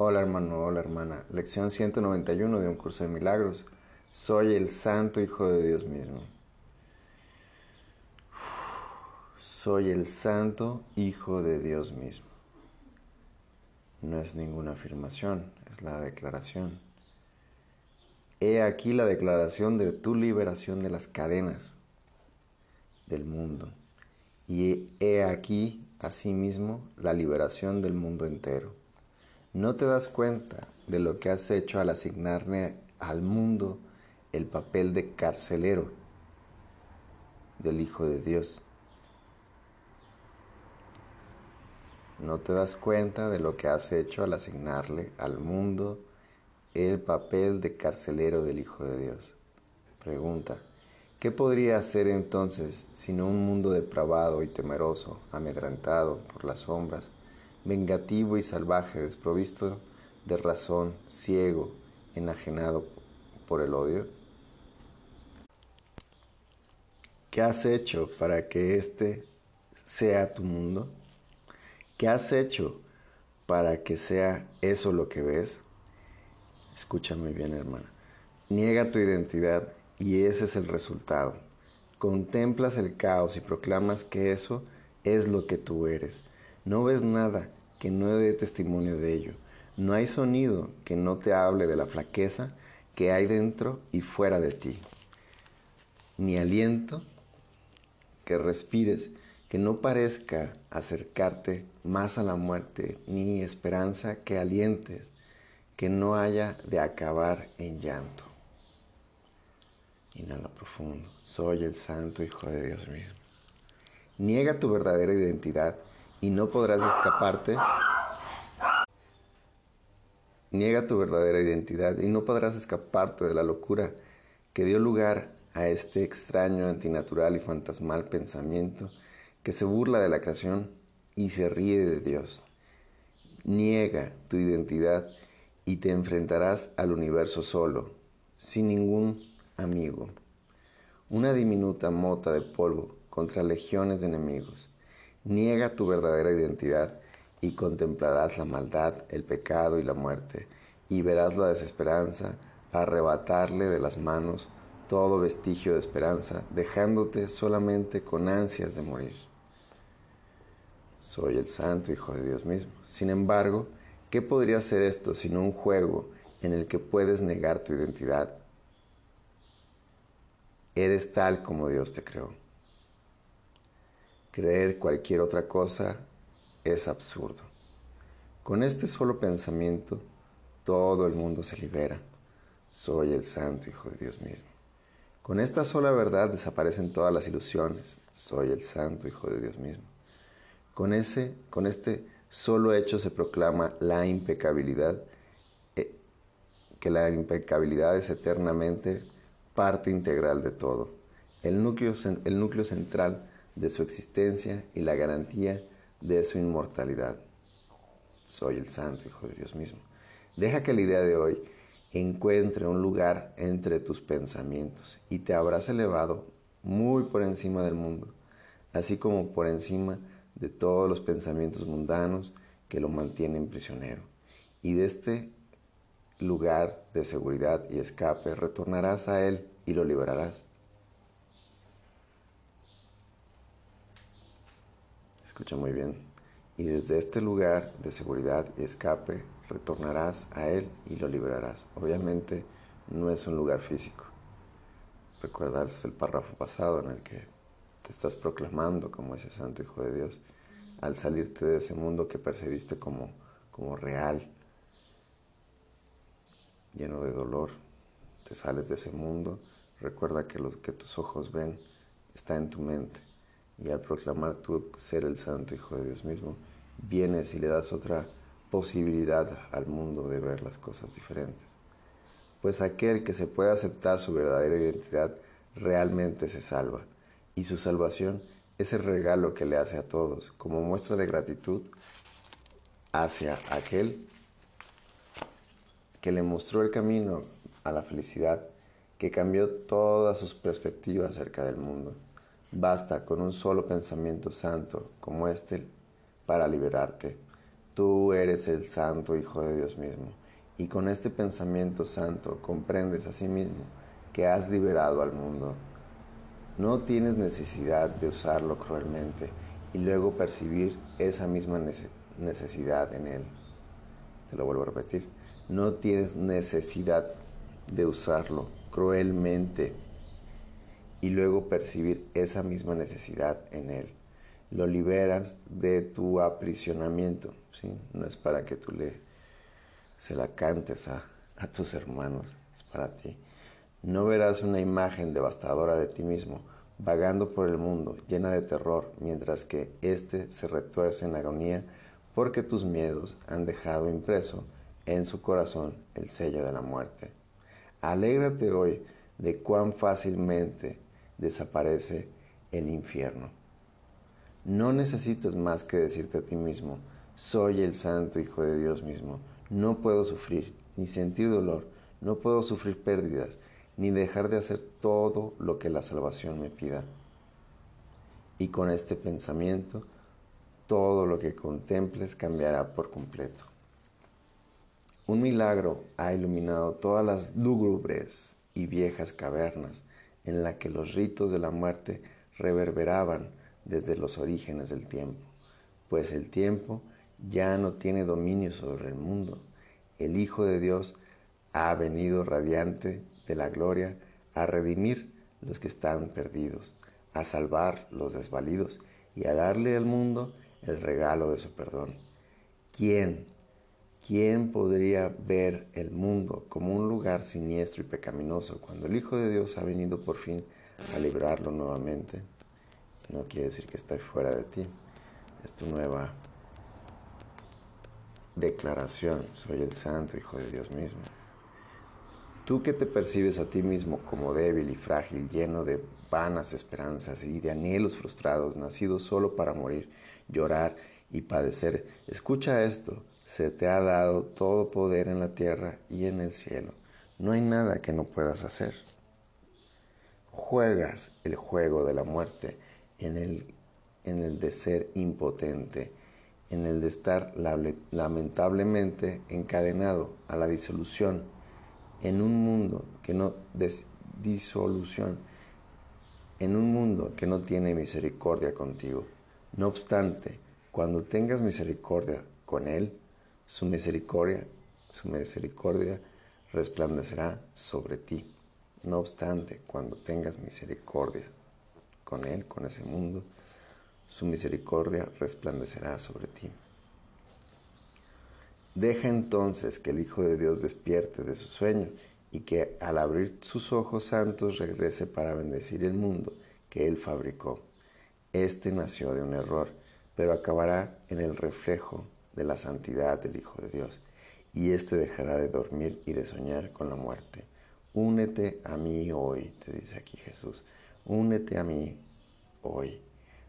Hola hermano, hola hermana. Lección 191 de un curso de milagros. Soy el santo Hijo de Dios mismo. Soy el santo Hijo de Dios mismo. No es ninguna afirmación, es la declaración. He aquí la declaración de tu liberación de las cadenas del mundo. Y he aquí, asimismo, la liberación del mundo entero. No te das cuenta de lo que has hecho al asignarme al mundo el papel de carcelero del Hijo de Dios. No te das cuenta de lo que has hecho al asignarle al mundo el papel de carcelero del Hijo de Dios. Pregunta, ¿qué podría hacer entonces sino un mundo depravado y temeroso, amedrentado por las sombras, vengativo y salvaje, desprovisto de razón, ciego, enajenado por el odio? ¿Qué has hecho para que este sea tu mundo? ¿Qué has hecho para que sea eso lo que ves? Escúchame bien, hermana. Niega tu identidad y ese es el resultado. Contemplas el caos y proclamas que eso es lo que tú eres. No ves nada que no dé testimonio de ello. No hay sonido que no te hable de la flaqueza que hay dentro y fuera de ti. Ni aliento que respires que no parezca acercarte más a la muerte, ni esperanza que alientes que no haya de acabar en llanto. Inhala profundo. Soy el Santo Hijo de Dios mismo. Niega tu verdadera identidad y no podrás escaparte. Niega tu verdadera identidad y no podrás escaparte de la locura que dio lugar a este extraño, antinatural y fantasmal pensamiento que se burla de la creación y se ríe de Dios. Niega tu identidad y te enfrentarás al universo solo, sin ningún amigo. Una diminuta mota de polvo contra legiones de enemigos. Niega tu verdadera identidad y contemplarás la maldad, el pecado y la muerte, y verás la desesperanza arrebatarle de las manos todo vestigio de esperanza, dejándote solamente con ansias de morir. Soy el santo Hijo de Dios mismo. Sin embargo, ¿Qué podría ser esto sino un juego en el que puedes negar tu identidad? Eres tal como Dios te creó. Creer cualquier otra cosa es absurdo. Con este solo pensamiento, todo el mundo se libera. Soy el santo Hijo de Dios mismo. Con esta sola verdad desaparecen todas las ilusiones. Soy el santo Hijo de Dios mismo. Con ese, con este solo hecho se proclama la impecabilidad, eh, que la impecabilidad es eternamente parte integral de todo, el núcleo, el núcleo central de su existencia y la garantía de su inmortalidad. Soy el Santo Hijo de Dios mismo. Deja que la idea de hoy encuentre un lugar entre tus pensamientos y te habrás elevado muy por encima del mundo, así como por encima de todos los pensamientos mundanos que lo mantienen prisionero. Y de este lugar de seguridad y escape retornarás a Él y lo liberarás. Escucha muy bien. Y desde este lugar de seguridad y escape retornarás a Él y lo liberarás. Obviamente no es un lugar físico. Recuerdas el párrafo pasado en el que te estás proclamando como ese santo Hijo de Dios al salirte de ese mundo que percibiste como, como real, lleno de dolor. Te sales de ese mundo, recuerda que lo que tus ojos ven está en tu mente. Y al proclamar tu ser el Santo Hijo de Dios mismo, vienes y le das otra posibilidad al mundo de ver las cosas diferentes. Pues aquel que se puede aceptar su verdadera identidad realmente se salva y su salvación es el regalo que le hace a todos como muestra de gratitud hacia aquel que le mostró el camino a la felicidad, que cambió todas sus perspectivas acerca del mundo. Basta con un solo pensamiento santo como este para liberarte. Tú eres el santo Hijo de Dios mismo. Y con este pensamiento santo comprendes a sí mismo que has liberado al mundo. No tienes necesidad de usarlo cruelmente y luego percibir esa misma necesidad en él. Te lo vuelvo a repetir. No tienes necesidad de usarlo cruelmente y luego percibir esa misma necesidad en él. Lo liberas de tu aprisionamiento. ¿sí? No es para que tú le se la cantes a, a tus hermanos, es para ti. No verás una imagen devastadora de ti mismo vagando por el mundo llena de terror, mientras que éste se retuerce en agonía porque tus miedos han dejado impreso en su corazón el sello de la muerte. Alégrate hoy de cuán fácilmente desaparece el infierno. No necesitas más que decirte a ti mismo, soy el santo Hijo de Dios mismo, no puedo sufrir ni sentir dolor, no puedo sufrir pérdidas, ni dejar de hacer todo lo que la salvación me pida. Y con este pensamiento, todo lo que contemples cambiará por completo. Un milagro ha iluminado todas las lúgubres y viejas cavernas en las que los ritos de la muerte reverberaban desde los orígenes del tiempo, pues el tiempo ya no tiene dominio sobre el mundo. El Hijo de Dios ha venido radiante de la gloria a redimir los que están perdidos, a salvar los desvalidos y a darle al mundo el regalo de su perdón. ¿Quién, quién podría ver el mundo como un lugar siniestro y pecaminoso cuando el Hijo de Dios ha venido por fin a librarlo nuevamente? No quiere decir que está fuera de ti, es tu nueva declaración, soy el Santo Hijo de Dios mismo. Tú que te percibes a ti mismo como débil y frágil, lleno de vanas esperanzas y de anhelos frustrados, nacido solo para morir, llorar y padecer, escucha esto, se te ha dado todo poder en la tierra y en el cielo. No hay nada que no puedas hacer. Juegas el juego de la muerte en el, en el de ser impotente, en el de estar lamentablemente encadenado a la disolución en un mundo que no disolución, en un mundo que no tiene misericordia contigo. No obstante, cuando tengas misericordia con él, su misericordia, su misericordia resplandecerá sobre ti. No obstante, cuando tengas misericordia con él, con ese mundo, su misericordia resplandecerá sobre ti. Deja entonces que el Hijo de Dios despierte de su sueño y que al abrir sus ojos santos regrese para bendecir el mundo que Él fabricó. Este nació de un error, pero acabará en el reflejo de la santidad del Hijo de Dios, y éste dejará de dormir y de soñar con la muerte. Únete a mí hoy, te dice aquí Jesús, únete a mí hoy.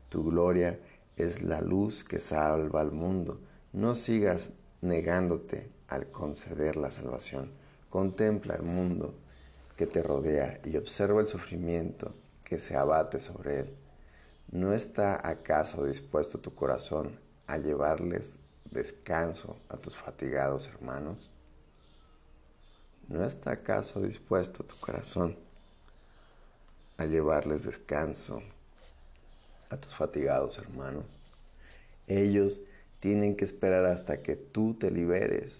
Tu gloria es la luz que salva al mundo. No sigas negándote al conceder la salvación. Contempla el mundo que te rodea y observa el sufrimiento que se abate sobre él. ¿No está acaso dispuesto tu corazón a llevarles descanso a tus fatigados hermanos? ¿No está acaso dispuesto tu corazón a llevarles descanso a tus fatigados hermanos? Ellos tienen que esperar hasta que tú te liberes.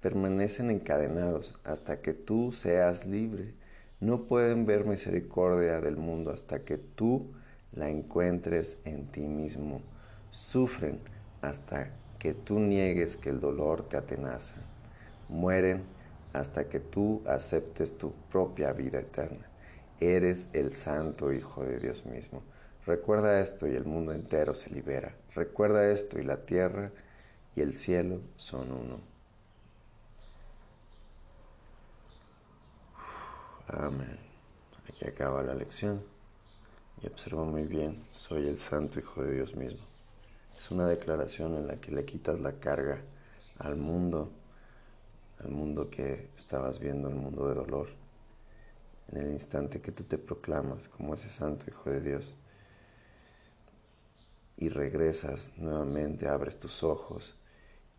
Permanecen encadenados hasta que tú seas libre. No pueden ver misericordia del mundo hasta que tú la encuentres en ti mismo. Sufren hasta que tú niegues que el dolor te atenaza. Mueren hasta que tú aceptes tu propia vida eterna. Eres el santo Hijo de Dios mismo. Recuerda esto y el mundo entero se libera. Recuerda esto y la tierra y el cielo son uno. Amén. Aquí acaba la lección. Y observa muy bien, soy el santo Hijo de Dios mismo. Es una declaración en la que le quitas la carga al mundo, al mundo que estabas viendo, el mundo de dolor. En el instante que tú te proclamas como ese santo Hijo de Dios, y regresas nuevamente, abres tus ojos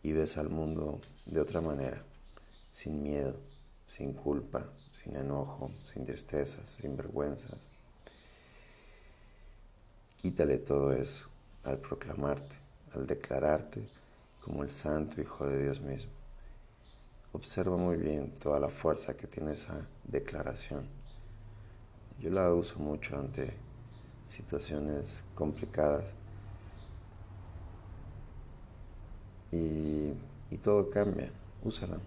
y ves al mundo de otra manera, sin miedo, sin culpa, sin enojo, sin tristezas, sin vergüenzas. Quítale todo eso al proclamarte, al declararte como el santo Hijo de Dios mismo. Observa muy bien toda la fuerza que tiene esa declaración. Yo la uso mucho ante situaciones complicadas y, y todo cambia. Úsala.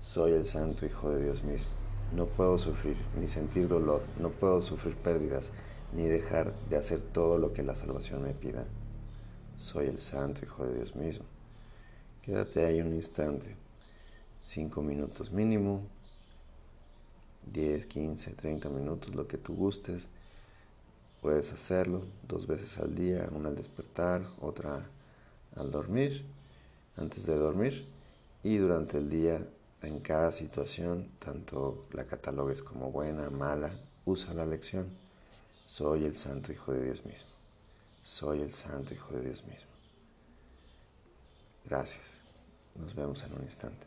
Soy el santo Hijo de Dios mismo. No puedo sufrir ni sentir dolor, no puedo sufrir pérdidas ni dejar de hacer todo lo que la salvación me pida. Soy el santo Hijo de Dios mismo. Quédate ahí un instante, cinco minutos mínimo, 10, 15, 30 minutos, lo que tú gustes. Puedes hacerlo dos veces al día, una al despertar, otra al dormir, antes de dormir y durante el día en cada situación, tanto la catalogues como buena, mala, usa la lección. Soy el santo Hijo de Dios mismo. Soy el santo Hijo de Dios mismo. Gracias. Nos vemos en un instante.